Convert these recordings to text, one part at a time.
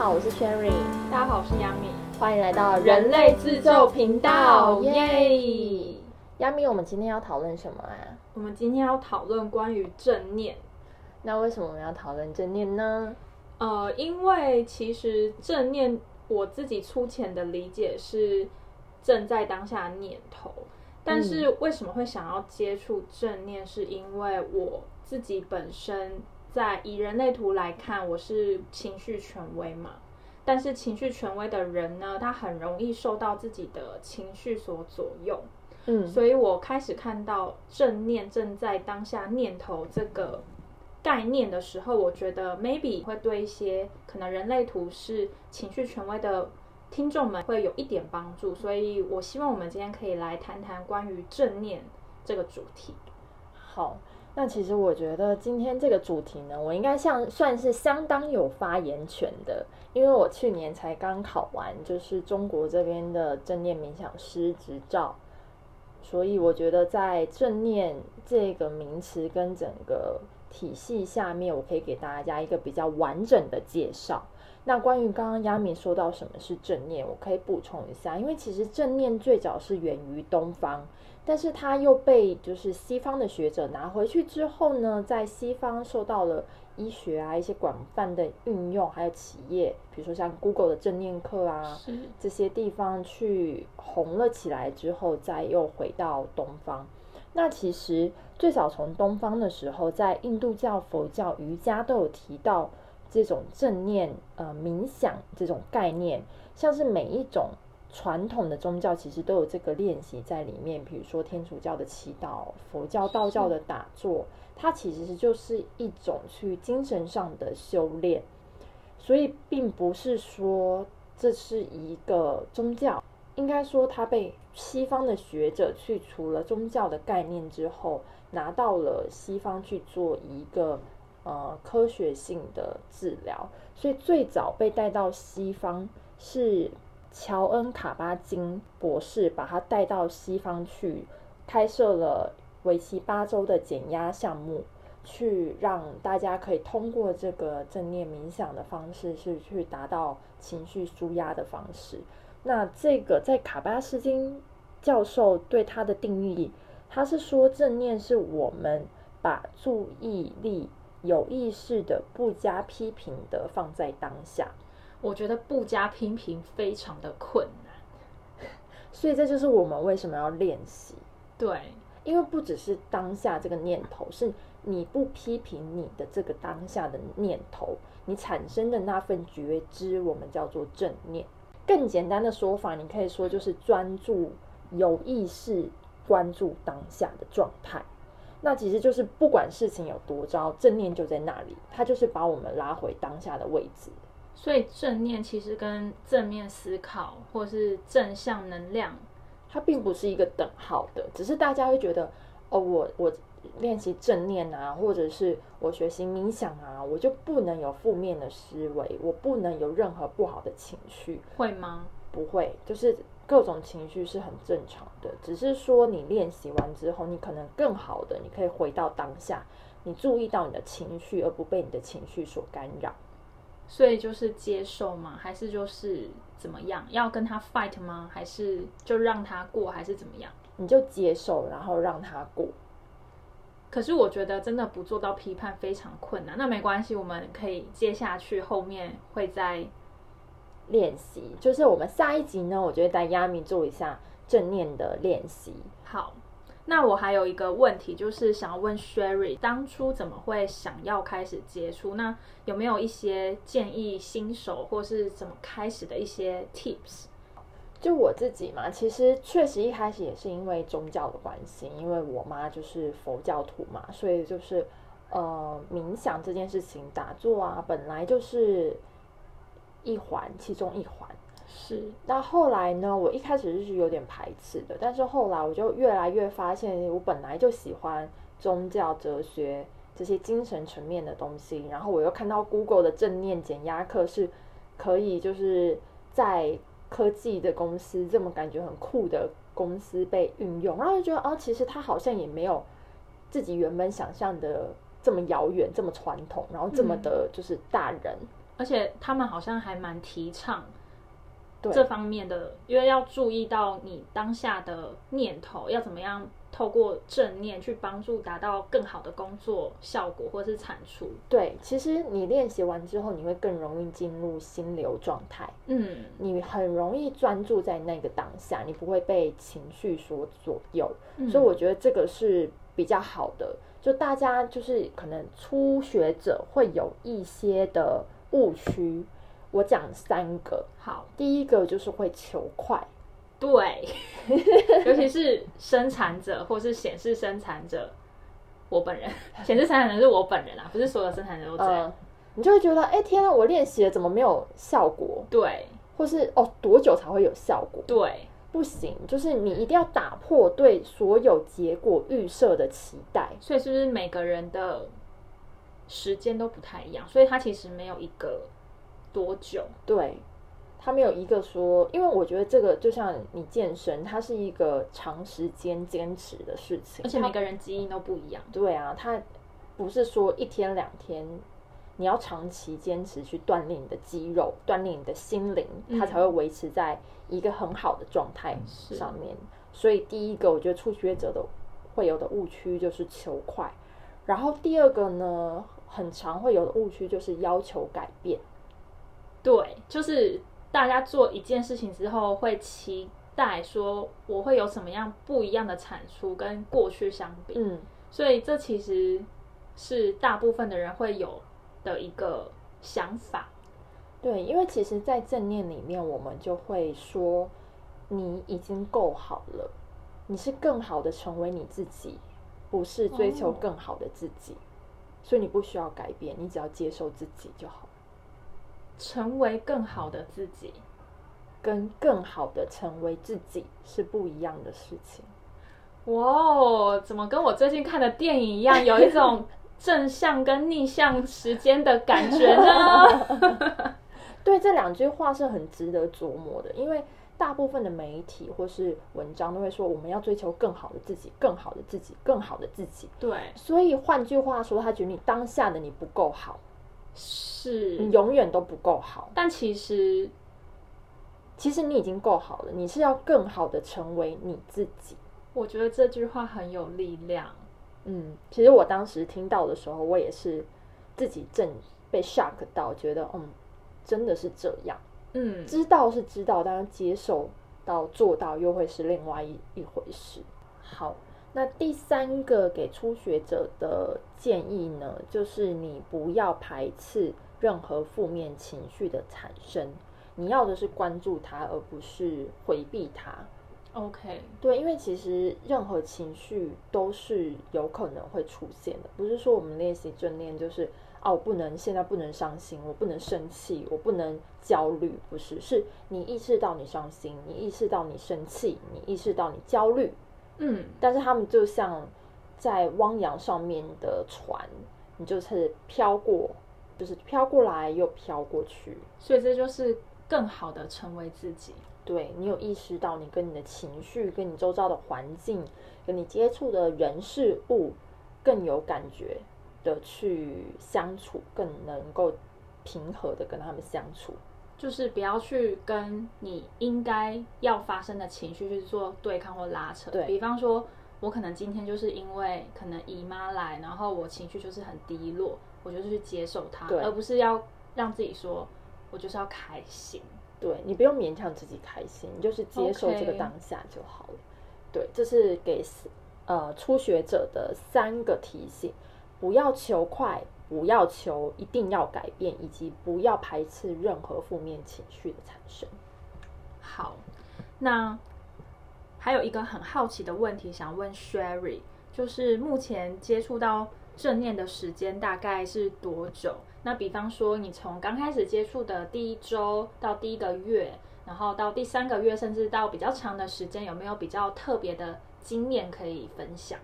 好，我是 Sherry，大家好，我是 Yami，欢迎来到人类自救频道，耶！Yami，我们今天要讨论什么啊？我们今天要讨论关于正念。那为什么我们要讨论正念呢？呃，因为其实正念，我自己粗浅的理解是正在当下的念头。但是为什么会想要接触正念？是因为我自己本身在以人类图来看，我是情绪权威嘛。但是情绪权威的人呢，他很容易受到自己的情绪所左右。嗯，所以我开始看到正念正在当下念头这个概念的时候，我觉得 maybe 会对一些可能人类图是情绪权威的。听众们会有一点帮助，所以我希望我们今天可以来谈谈关于正念这个主题。好，那其实我觉得今天这个主题呢，我应该像算是相当有发言权的，因为我去年才刚考完，就是中国这边的正念冥想师执照，所以我觉得在正念这个名词跟整个体系下面，我可以给大家一个比较完整的介绍。那关于刚刚亚米说到什么是正念，我可以补充一下，因为其实正念最早是源于东方，但是它又被就是西方的学者拿回去之后呢，在西方受到了医学啊一些广泛的运用，还有企业，比如说像 Google 的正念课啊，这些地方去红了起来之后，再又回到东方。那其实最早从东方的时候，在印度教、佛教、瑜伽都有提到。这种正念呃冥想这种概念，像是每一种传统的宗教其实都有这个练习在里面。比如说天主教的祈祷，佛教、道教的打坐，它其实就是一种去精神上的修炼。所以并不是说这是一个宗教，应该说它被西方的学者去除了宗教的概念之后，拿到了西方去做一个。呃，科学性的治疗，所以最早被带到西方是乔恩·卡巴金博士，把他带到西方去开设了为期八周的减压项目，去让大家可以通过这个正念冥想的方式，是去达到情绪舒压的方式。那这个在卡巴斯金教授对他的定义，他是说正念是我们把注意力。有意识的、不加批评的放在当下，我觉得不加批评非常的困难，所以这就是我们为什么要练习。对，因为不只是当下这个念头，是你不批评你的这个当下的念头，你产生的那份觉知，我们叫做正念。更简单的说法，你可以说就是专注、有意识关注当下的状态。那其实就是不管事情有多糟，正念就在那里，它就是把我们拉回当下的位置。所以正念其实跟正面思考或是正向能量，它并不是一个等号的。只是大家会觉得，哦，我我练习正念啊，或者是我学习冥想啊，我就不能有负面的思维，我不能有任何不好的情绪，会吗？不会，就是。各种情绪是很正常的，只是说你练习完之后，你可能更好的，你可以回到当下，你注意到你的情绪，而不被你的情绪所干扰。所以就是接受吗？还是就是怎么样？要跟他 fight 吗？还是就让他过？还是怎么样？你就接受，然后让他过。可是我觉得真的不做到批判非常困难。那没关系，我们可以接下去后面会在。练习就是我们下一集呢，我就会带亚米做一下正念的练习。好，那我还有一个问题，就是想要问 Sherry，当初怎么会想要开始接触？那有没有一些建议新手或是怎么开始的一些 tips？就我自己嘛，其实确实一开始也是因为宗教的关系，因为我妈就是佛教徒嘛，所以就是呃冥想这件事情，打坐啊，本来就是。一环，其中一环是。那后来呢？我一开始是有点排斥的，但是后来我就越来越发现，我本来就喜欢宗教、哲学这些精神层面的东西。然后我又看到 Google 的正念减压课是可以，就是在科技的公司这么感觉很酷的公司被运用，然后就觉得哦，其实它好像也没有自己原本想象的这么遥远、这么传统，然后这么的就是大人。而且他们好像还蛮提倡对这方面的，因为要注意到你当下的念头要怎么样透过正念去帮助达到更好的工作效果或是产出。对，其实你练习完之后，你会更容易进入心流状态，嗯，你很容易专注在那个当下，你不会被情绪所左右。嗯所以我觉得这个是比较好的。就大家就是可能初学者会有一些的误区，我讲三个。好，第一个就是会求快，对，尤其是生产者或是显示生产者，我本人 显示生产者是我本人啊，不是所有生产者都这样。嗯，你就会觉得，哎、天啊，我练习了怎么没有效果？对或是哦，多久才会有效果？对，不行，就是你一定要打破对所有结果预设的期待。所以是不是每个人的时间都不太一样？所以它其实没有一个多久。对，他没有一个说，因为我觉得这个就像你健身，它是一个长时间坚持的事情，而且每个人基因都不一样。对啊，它不是说一天两天，你要长期坚持去锻炼你的肌肉，锻炼你的心灵，它才会维持在一个很好的状态上面。所以第一个，我觉得初学者的会有的误区就是求快，然后第二个呢，很常会有的误区就是要求改变。对，就是大家做一件事情之后会期待说我会有什么样不一样的产出跟过去相比，嗯，所以这其实是大部分的人会有的一个想法。对，因为其实，在正念里面，我们就会说，你已经够好了，你是更好的成为你自己，不是追求哦更好的自己，所以你不需要改变，你只要接受自己就好。成为更好的自己，跟更好的成为自己是不一样的事情。哇哦，怎么跟我最近看的电影一样，有一种正向跟逆向时间的感觉呢？对，这两句话是很值得琢磨的，因为大部分的媒体或是文章都会说，我们要追求更好的自己，更好的自己，更好的自己。对，所以换句话说，他觉得你当下的你不够好，你是，永远都不够好。但其实其实你已经够好了，你是要更好的成为你自己。我觉得这句话很有力量。嗯，其实我当时听到的时候，我也是自己正被 shock 到，觉得嗯，真的是这样。嗯，知道是知道，但是接受到做到又会是另外一一回事。好，那第三个给初学者的建议呢，就是你不要排斥任何负面情绪的产生，你要的是关注它，而不是回避它。OK，对，因为其实任何情绪都是有可能会出现的，不是说我们练习正念就是啊，我不能现在不能伤心，我不能生气，我不能焦虑，不是，是你意识到你伤心，你意识到你生气，你意识到你焦虑，嗯，但是他们就像在汪洋上面的船，你就是飘过，就是飘过来又飘过去，所以这就是更好的成为自己。对你有意识到你跟你的情绪、跟你周遭的环境、跟你接触的人事物更有感觉的去相处，更能够平和的跟他们相处。就是不要去跟你应该要发生的情绪去做对抗或拉扯。对比方说，我可能今天就是因为可能姨妈来，然后我情绪就是很低落，我就是去接受它，而不是要让自己说我就是要开心。对你不用勉强自己开心，你就是接受这个当下就好了。对，这是给呃初学者的三个提醒：不要求快，不要求一定要改变，以及不要排斥任何负面情绪的产生。好，那还有一个很好奇的问题想问 Sherry，就是目前接触到正念的时间大概是多久？那比方说，你从刚开始接触的第一周到第一个月，然后到第三个月，甚至到比较长的时间，有没有比较特别的经验可以分享？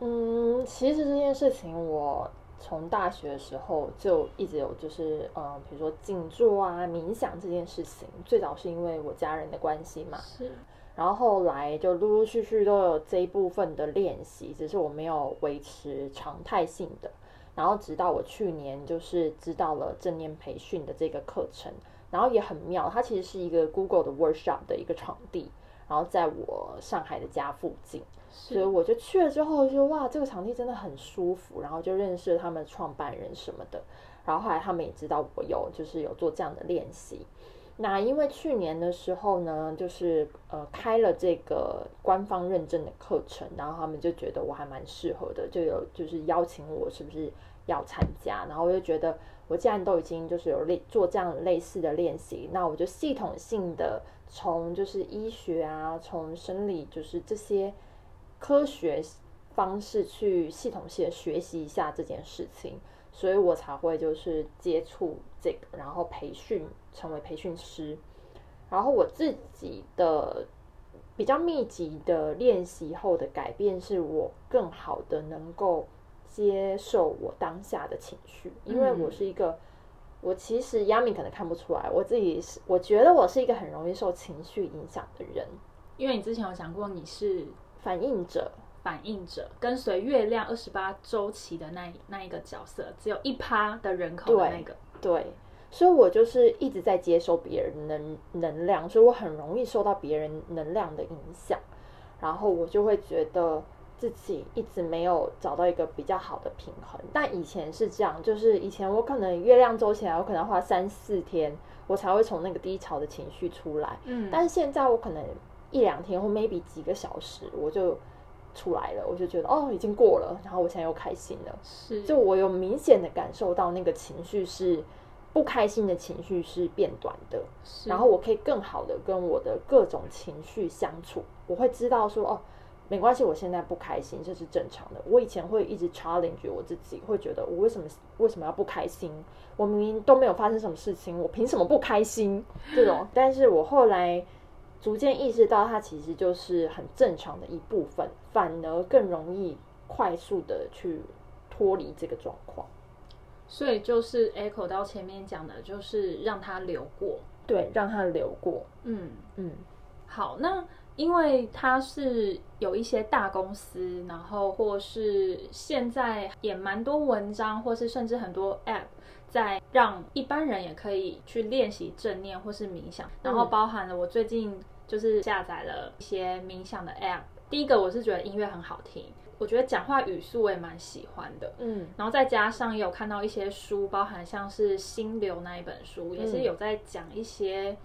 嗯，其实这件事情我从大学的时候就一直有，就是嗯，比如说静坐啊、冥想这件事情，最早是因为我家人的关系嘛，是，然后后来就陆陆续续都有这一部分的练习，只是我没有维持常态性的。然后直到我去年就是知道了正念培训的这个课程，然后也很妙，它其实是一个 Google 的 workshop 的一个场地，然后在我上海的家附近，所以我就去了之后就哇，这个场地真的很舒服，然后就认识他们创办人什么的，然后后来他们也知道我有就是有做这样的练习。那因为去年的时候呢，就是呃开了这个官方认证的课程，然后他们就觉得我还蛮适合的，就有就是邀请我是不是要参加，然后我就觉得我既然都已经就是有类做这样类似的练习，那我就系统性的从就是医学啊，从生理就是这些科学方式去系统性学习一下这件事情。所以我才会就是接触这个，然后培训成为培训师，然后我自己的比较密集的练习后的改变，是我更好的能够接受我当下的情绪，因为我是一个，我其实亚米可能看不出来，我自己是我觉得我是一个很容易受情绪影响的人，因为你之前有讲过你是反应者。反应者跟随月亮二十八周期的那那一个角色，只有一趴的人口的那个。对，所以我就是一直在接收别人能能量，所以我很容易受到别人能量的影响，然后我就会觉得自己一直没有找到一个比较好的平衡。但以前是这样，就是以前我可能月亮周起来，我可能花三四天，我才会从那个低潮的情绪出来。嗯，但是现在我可能一两天或 maybe 几个小时，我就。出来了，我就觉得哦，已经过了，然后我现在又开心了。是，就我有明显的感受到那个情绪是不开心的情绪是变短的，然后我可以更好的跟我的各种情绪相处。我会知道说哦，没关系，我现在不开心，这是正常的。我以前会一直 challenge 我自己，会觉得我为什么为什么要不开心？我明明都没有发生什么事情，我凭什么不开心？这种，但是我后来。逐渐意识到，它其实就是很正常的一部分，反而更容易快速的去脱离这个状况。所以就是 echo 到前面讲的，就是让它流过，对，让它流过。嗯嗯。好，那因为它是有一些大公司，然后或是现在也蛮多文章，或是甚至很多 app 在让一般人也可以去练习正念或是冥想，然后包含了我最近。就是下载了一些冥想的 App。第一个我是觉得音乐很好听，我觉得讲话语速我也蛮喜欢的。嗯，然后再加上也有看到一些书，包含像是《心流》那一本书，也是有在讲一些，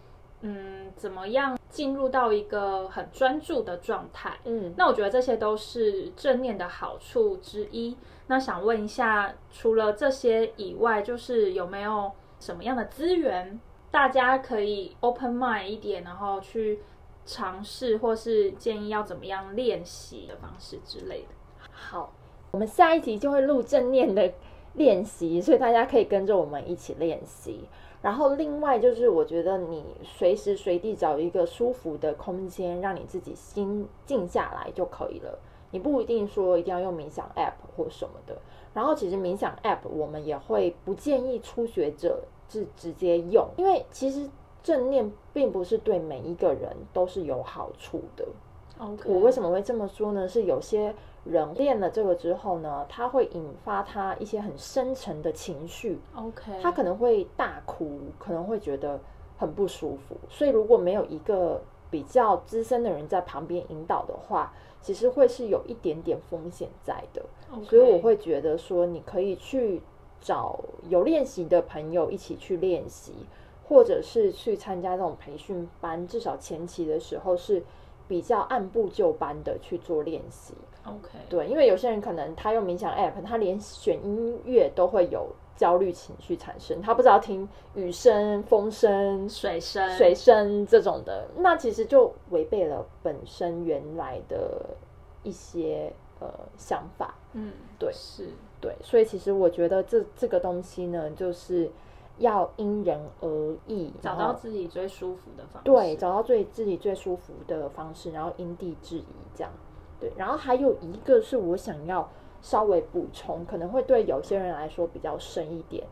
嗯，怎么样进入到一个很专注的状态。嗯，那我觉得这些都是正念的好处之一。那想问一下，除了这些以外，就是有没有什么样的资源，大家可以 open mind 一点，然后去。尝试或是建议要怎么样练习的方式之类的。好，我们下一集就会录正念的练习，所以大家可以跟着我们一起练习。然后另外就是，我觉得你随时随地找一个舒服的空间，让你自己心静下来就可以了。你不一定说一定要用冥想 App 或什么的。然后其实冥想 App 我们也会不建议初学者是直接用，因为其实。正念并不是对每一个人都是有好处的。我为什么会这么说呢？是有些人练了这个之后呢，他会引发他一些很深沉的情绪。OK，他可能会大哭，可能会觉得很不舒服。所以如果没有一个比较资深的人在旁边引导的话，其实会是有一点点风险在的。所以我会觉得说，你可以去找有练习的朋友一起去练习。或者是去参加这种培训班，至少前期的时候是比较按部就班的去做练习。OK，对，因为有些人可能他用冥想 App，他连选音乐都会有焦虑情绪产生，他不知道听雨声、风声、水声、水声这种的，那其实就违背了本身原来的一些呃想法。嗯，对，是，对，所以其实我觉得这这个东西呢，就是。要因人而异，找到自己最舒服的方式。对，找到最自己最舒服的方式，然后因地制宜这样。对，然后还有一个是我想要稍微补充，可能会对有些人来说比较深一点，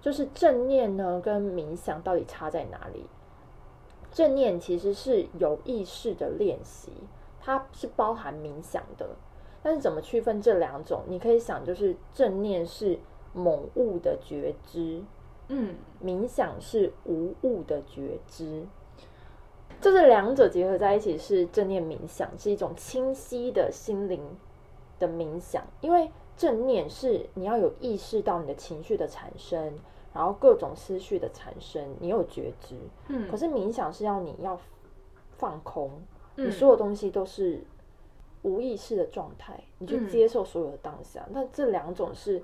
就是正念呢跟冥想到底差在哪里？正念其实是有意识的练习，它是包含冥想的，但是怎么区分这两种？你可以想，就是正念是。某物的觉知，嗯，冥想是无物的觉知。就是两者结合在一起是正念冥想，是一种清晰的心灵的冥想。因为正念是你要有意识到你的情绪的产生，然后各种思绪的产生，你有觉知。嗯可是冥想是要你要放空，你嗯所有东西都是无意识的状态，你去嗯接受所有的当下。那这两种是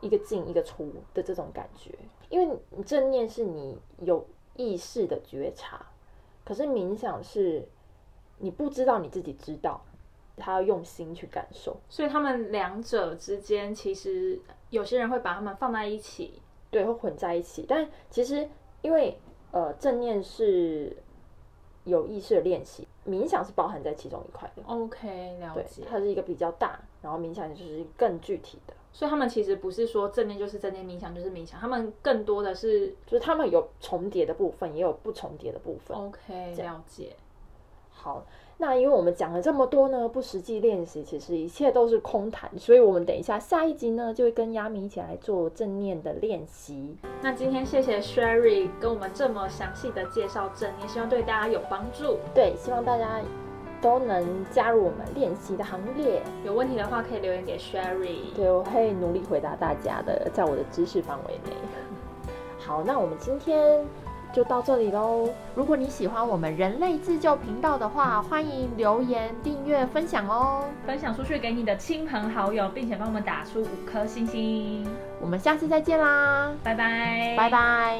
一个进一个出的这种感觉，因为你正念是你有意识的觉察，可是冥想是你不知道你自己知道，他要用心去感受。所以他们两者之间，其实有些人会把他们放在一起。对，会混在一起。但其实因为呃正念是有意识的练习，冥想是包含在其中一块的。OK，了解，。它是一个比较大，然后冥想就是更具体的，所以他们其实不是说正念就是正念，冥想就是冥想，他们更多的是就是他们有重叠的部分，也有不重叠的部分。OK 这样了解。好，那因为我们讲了这么多呢，不实际练习，其实一切都是空谈，所以我们等一下下一集呢，就会跟亚米一起来做正念的练习。那今天谢谢 Sherry 跟我们这么详细的介绍正念，希望对大家有帮助。对，希望大家都能加入我们练习的行列。有问题的话可以留言给 Sherry。对，我会努力回答大家的，在我的知识范围内。好，那我们今天就到这里喽。如果你喜欢我们人类自救频道的话，欢迎留言、订阅、分享哦。分享出去给你的亲朋好友，并且帮我们打出五颗星星。我们下次再见啦，拜拜，拜拜。